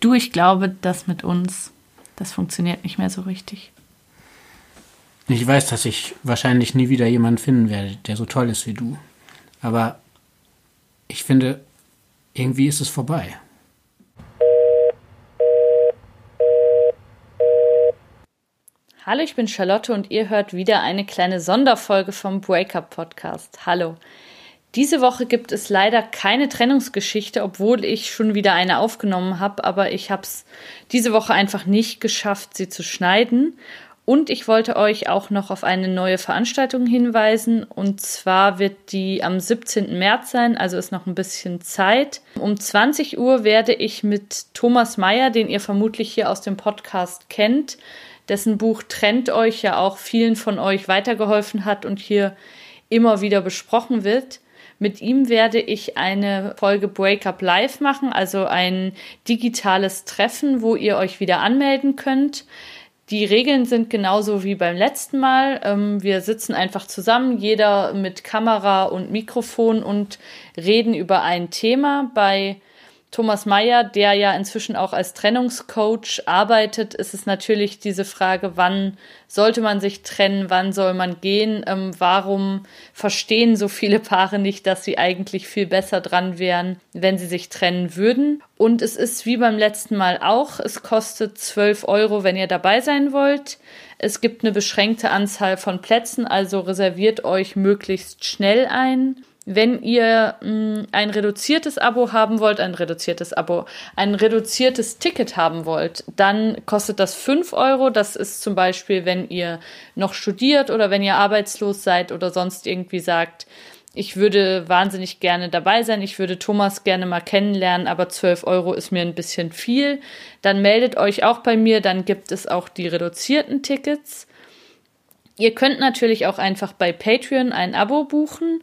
Du, ich glaube, das mit uns, das funktioniert nicht mehr so richtig. Ich weiß, dass ich wahrscheinlich nie wieder jemanden finden werde, der so toll ist wie du. Aber ich finde, irgendwie ist es vorbei. Hallo, ich bin Charlotte und ihr hört wieder eine kleine Sonderfolge vom Breakup Podcast. Hallo. Diese Woche gibt es leider keine Trennungsgeschichte, obwohl ich schon wieder eine aufgenommen habe, aber ich habe es diese Woche einfach nicht geschafft, sie zu schneiden. Und ich wollte euch auch noch auf eine neue Veranstaltung hinweisen. Und zwar wird die am 17. März sein, also ist noch ein bisschen Zeit. Um 20 Uhr werde ich mit Thomas Meyer, den ihr vermutlich hier aus dem Podcast kennt, dessen Buch Trennt euch ja auch vielen von euch weitergeholfen hat und hier immer wieder besprochen wird. Mit ihm werde ich eine Folge Breakup Live machen, also ein digitales Treffen, wo ihr euch wieder anmelden könnt. Die Regeln sind genauso wie beim letzten Mal. Ähm, wir sitzen einfach zusammen, jeder mit Kamera und Mikrofon und reden über ein Thema. Bei Thomas Mayer, der ja inzwischen auch als Trennungscoach arbeitet, ist es natürlich diese Frage, wann sollte man sich trennen, wann soll man gehen, ähm, warum verstehen so viele Paare nicht, dass sie eigentlich viel besser dran wären, wenn sie sich trennen würden. Und es ist wie beim letzten Mal auch, es kostet 12 Euro, wenn ihr dabei sein wollt. Es gibt eine beschränkte Anzahl von Plätzen, also reserviert euch möglichst schnell ein. Wenn ihr mh, mm, ein reduziertes Abo haben wollt, ein reduziertes Abo, ein reduziertes Ticket haben wollt, dann kostet das 5 Euro. Das ist zum Beispiel, wenn ihr noch studiert oder wenn ihr arbeitslos seid oder sonst irgendwie sagt, ich würde wahnsinnig gerne dabei sein, ich würde Thomas gerne mal kennenlernen, aber 12 Euro ist mir ein bisschen viel. Dann meldet euch auch bei mir, dann gibt es auch die reduzierten Tickets. Ihr könnt natürlich auch einfach bei Patreon ein Abo buchen.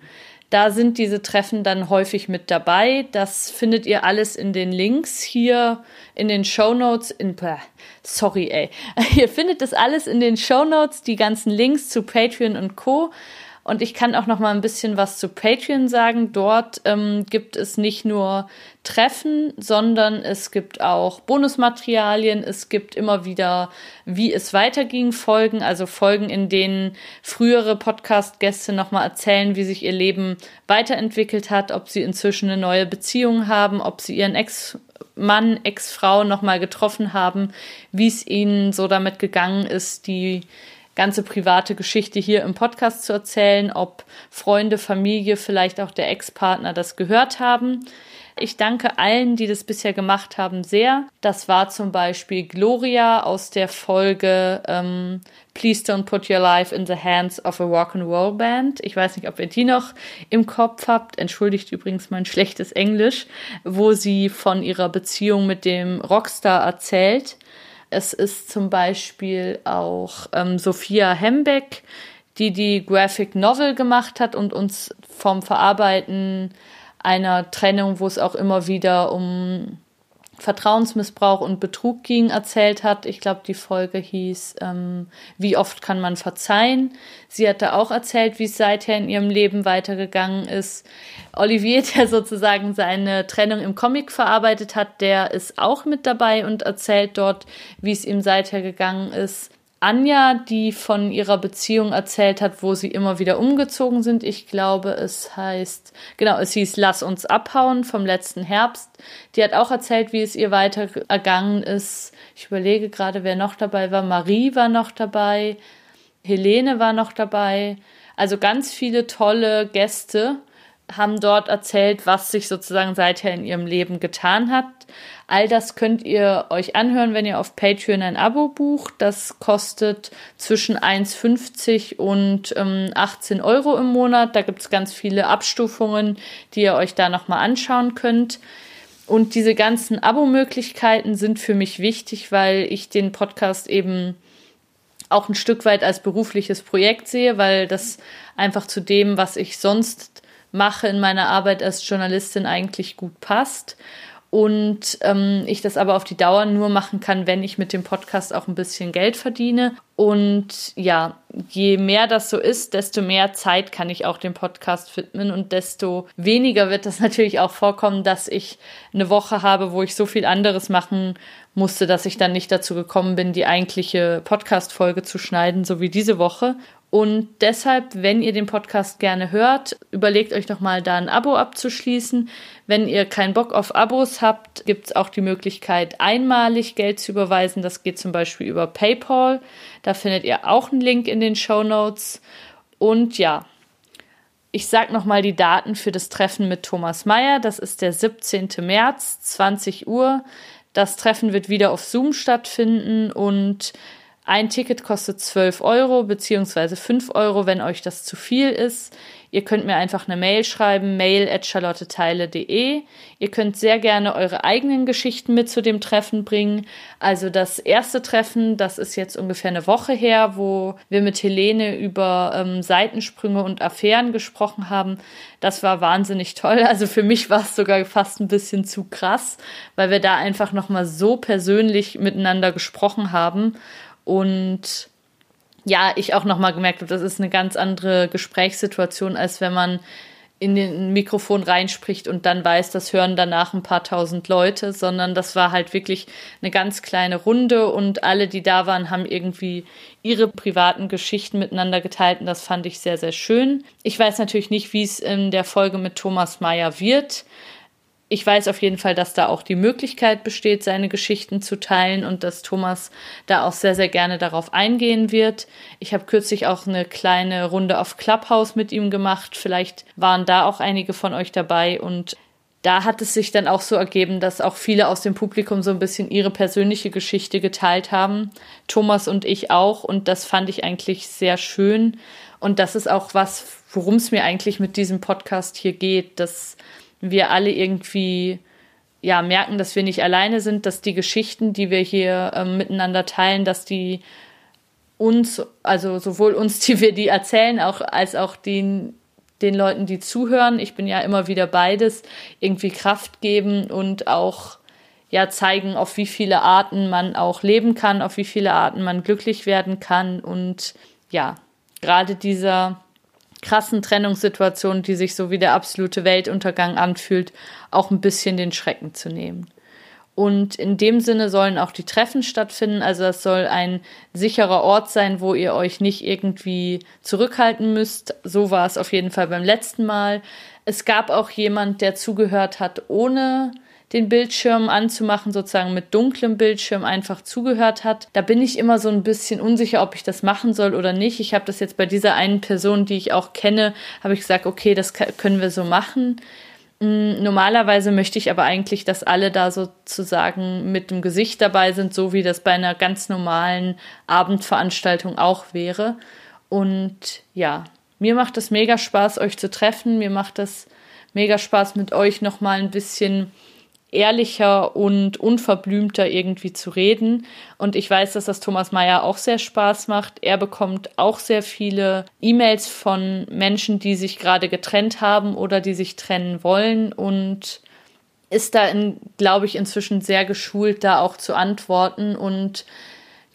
Da sind diese Treffen dann häufig mit dabei. Das findet ihr alles in den Links hier in den Show Notes. In, sorry, ey. Ihr findet das alles in den Show Notes, die ganzen Links zu Patreon und Co. Und ich kann auch noch mal ein bisschen was zu Patreon sagen. Dort ähm, gibt es nicht nur Treffen, sondern es gibt auch Bonusmaterialien. Es gibt immer wieder, wie es weiterging, Folgen, also Folgen, in denen frühere Podcast-Gäste noch mal erzählen, wie sich ihr Leben weiterentwickelt hat, ob sie inzwischen eine neue Beziehung haben, ob sie ihren Ex Mann, Ex-Frau noch mal getroffen haben, wie es ihnen so damit gegangen ist, die ganze private Geschichte hier im Podcast zu erzählen, ob Freunde, Familie, vielleicht auch der Ex-Partner das gehört haben. Ich danke allen, die das bisher gemacht haben, sehr. Das war zum Beispiel Gloria aus der Folge ähm, Please Don't Put Your Life in the Hands of a Rock'n'Roll Band. Ich weiß nicht, ob ihr die noch im Kopf habt. Entschuldigt übrigens mein schlechtes Englisch, wo sie von ihrer Beziehung mit dem Rockstar erzählt. Es ist zum Beispiel auch ähm, Sophia Hembeck, die die Graphic Novel gemacht hat und uns vom Verarbeiten einer Trennung, wo es auch immer wieder um Vertrauensmissbrauch und Betrug ging, erzählt hat. Ich glaube, die Folge hieß ähm, Wie oft kann man verzeihen? Sie hatte auch erzählt, wie es seither in ihrem Leben weitergegangen ist. Olivier, der sozusagen seine Trennung im Comic verarbeitet hat, der ist auch mit dabei und erzählt dort, wie es ihm seither gegangen ist. Anja, die von ihrer Beziehung erzählt hat, wo sie immer wieder umgezogen sind. Ich glaube, es heißt, genau, es hieß Lass uns abhauen vom letzten Herbst. Die hat auch erzählt, wie es ihr weiter ergangen ist. Ich überlege gerade, wer noch dabei war. Marie war noch dabei. Helene war noch dabei. Also ganz viele tolle Gäste haben dort erzählt, was sich sozusagen seither in ihrem Leben getan hat. All das könnt ihr euch anhören, wenn ihr auf Patreon ein Abo bucht. Das kostet zwischen 1,50 und ähm, 18 Euro im Monat. Da gibt es ganz viele Abstufungen, die ihr euch da nochmal anschauen könnt. Und diese ganzen Abo-Möglichkeiten sind für mich wichtig, weil ich den Podcast eben auch ein Stück weit als berufliches Projekt sehe, weil das einfach zu dem, was ich sonst mache in meiner Arbeit als Journalistin eigentlich gut passt. und ähm, ich das aber auf die Dauer nur machen kann, wenn ich mit dem Podcast auch ein bisschen Geld verdiene. Und ja, je mehr das so ist, desto mehr Zeit kann ich auch dem Podcast widmen und desto weniger wird das natürlich auch vorkommen, dass ich eine Woche habe, wo ich so viel anderes machen musste, dass ich dann nicht dazu gekommen bin, die eigentliche Podcast-Folge zu schneiden, so wie diese Woche. Und deshalb, wenn ihr den Podcast gerne hört, überlegt euch doch mal da ein Abo abzuschließen. Wenn ihr keinen Bock auf Abos habt, gibt es auch die Möglichkeit, einmalig Geld zu überweisen. Das geht zum Beispiel über PayPal. Da findet ihr auch einen Link in den Show Notes. Und ja, ich sage nochmal die Daten für das Treffen mit Thomas Meyer. Das ist der 17. März, 20 Uhr. Das Treffen wird wieder auf Zoom stattfinden und ein Ticket kostet 12 Euro beziehungsweise 5 Euro, wenn euch das zu viel ist. Ihr könnt mir einfach eine Mail schreiben, mail at charlotteteile.de. Ihr könnt sehr gerne eure eigenen Geschichten mit zu dem Treffen bringen. Also das erste Treffen, das ist jetzt ungefähr eine Woche her, wo wir mit Helene über ähm, Seitensprünge und Affären gesprochen haben. Das war wahnsinnig toll. Also für mich war es sogar fast ein bisschen zu krass, weil wir da einfach nochmal so persönlich miteinander gesprochen haben und ja, ich auch nochmal gemerkt habe, das ist eine ganz andere Gesprächssituation, als wenn man in den Mikrofon reinspricht und dann weiß, das hören danach ein paar tausend Leute, sondern das war halt wirklich eine ganz kleine Runde und alle, die da waren, haben irgendwie ihre privaten Geschichten miteinander geteilt und das fand ich sehr, sehr schön. Ich weiß natürlich nicht, wie es in der Folge mit Thomas Mayer wird ich weiß auf jeden Fall, dass da auch die Möglichkeit besteht, seine Geschichten zu teilen und dass Thomas da auch sehr, sehr gerne darauf eingehen wird. Ich habe kürzlich auch eine kleine Runde auf Clubhouse mit ihm gemacht. Vielleicht waren da auch einige von euch dabei und da hat es sich dann auch so ergeben, dass auch viele aus dem Publikum so ein bisschen ihre persönliche Geschichte geteilt haben. Thomas und ich auch. Und das fand ich eigentlich sehr schön. Und das ist auch was, worum es mir eigentlich mit diesem Podcast hier geht, dass wir alle irgendwie ja merken, dass wir nicht alleine sind, dass die Geschichten, die wir hier ähm, miteinander teilen, dass die uns, also sowohl uns, die wir die erzählen, auch als auch den den Leuten, die zuhören, ich bin ja immer wieder beides, irgendwie Kraft geben und auch ja zeigen, auf wie viele Arten man auch leben kann, auf wie viele Arten man glücklich werden kann. Und ja, gerade dieser krassen Trennungssituation, die sich so wie der absolute Weltuntergang anfühlt, auch ein bisschen den Schrecken zu nehmen. Und in dem Sinne sollen auch die Treffen stattfinden. Also es soll ein sicherer Ort sein, wo ihr euch nicht irgendwie zurückhalten müsst. So war es auf jeden Fall beim letzten Mal. Es gab auch jemand, der zugehört hat, ohne den Bildschirm anzumachen, sozusagen mit dunklem Bildschirm einfach zugehört hat. Da bin ich immer so ein bisschen unsicher, ob ich das machen soll oder nicht. Ich habe das jetzt bei dieser einen Person, die ich auch kenne, habe ich gesagt, okay, das können wir so machen. Mm, normalerweise möchte ich aber eigentlich, dass alle da sozusagen mit dem Gesicht dabei sind, so wie das bei einer ganz normalen Abendveranstaltung auch wäre. Und ja, mir macht es mega Spaß, euch zu treffen. Mir macht es mega Spaß, mit euch nochmal ein bisschen ehrlicher und unverblümter irgendwie zu reden. Und ich weiß, dass das Thomas Mayer auch sehr Spaß macht. Er bekommt auch sehr viele E-Mails von Menschen, die sich gerade getrennt haben oder die sich trennen wollen und ist da, glaube ich, inzwischen sehr geschult, da auch zu antworten und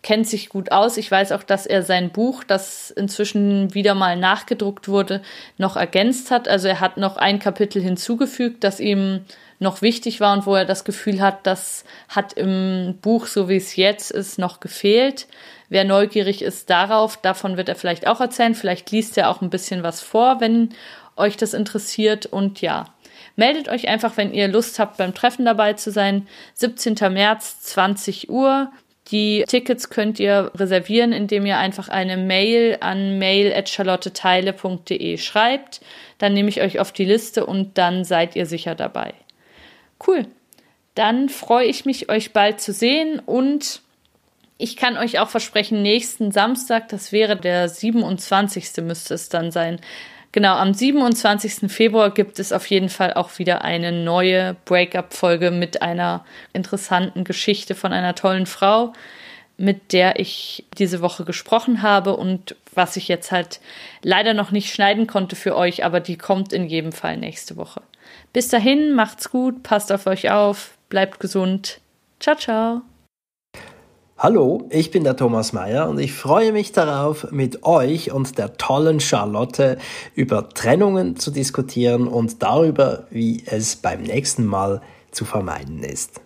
kennt sich gut aus. Ich weiß auch, dass er sein Buch, das inzwischen wieder mal nachgedruckt wurde, noch ergänzt hat. Also er hat noch ein Kapitel hinzugefügt, das ihm noch wichtig war und wo er das Gefühl hat, das hat im Buch, so wie es jetzt ist, noch gefehlt. Wer neugierig ist darauf, davon wird er vielleicht auch erzählen. Vielleicht liest er auch ein bisschen was vor, wenn euch das interessiert. Und ja, meldet euch einfach, wenn ihr Lust habt, beim Treffen dabei zu sein. 17. März, 20 Uhr. Die Tickets könnt ihr reservieren, indem ihr einfach eine Mail an mail.charlotteteile.de schreibt. Dann nehme ich euch auf die Liste und dann seid ihr sicher dabei. Cool. Dann freue ich mich, euch bald zu sehen und ich kann euch auch versprechen, nächsten Samstag, das wäre der 27. müsste es dann sein. Genau, am 27. Februar gibt es auf jeden Fall auch wieder eine neue Breakup-Folge mit einer interessanten Geschichte von einer tollen Frau, mit der ich diese Woche gesprochen habe und was ich jetzt halt leider noch nicht schneiden konnte für euch, aber die kommt in jedem Fall nächste Woche. Bis dahin, macht's gut, passt auf euch auf. bleibt gesund. Ciao, ciao. Hallo, ich bin der Thomas Mayer und ich freue mich darauf, mit euch und der tollen Charlotte über Trennungen zu diskutieren und darüber, wie es beim nächsten Mal zu vermeiden ist.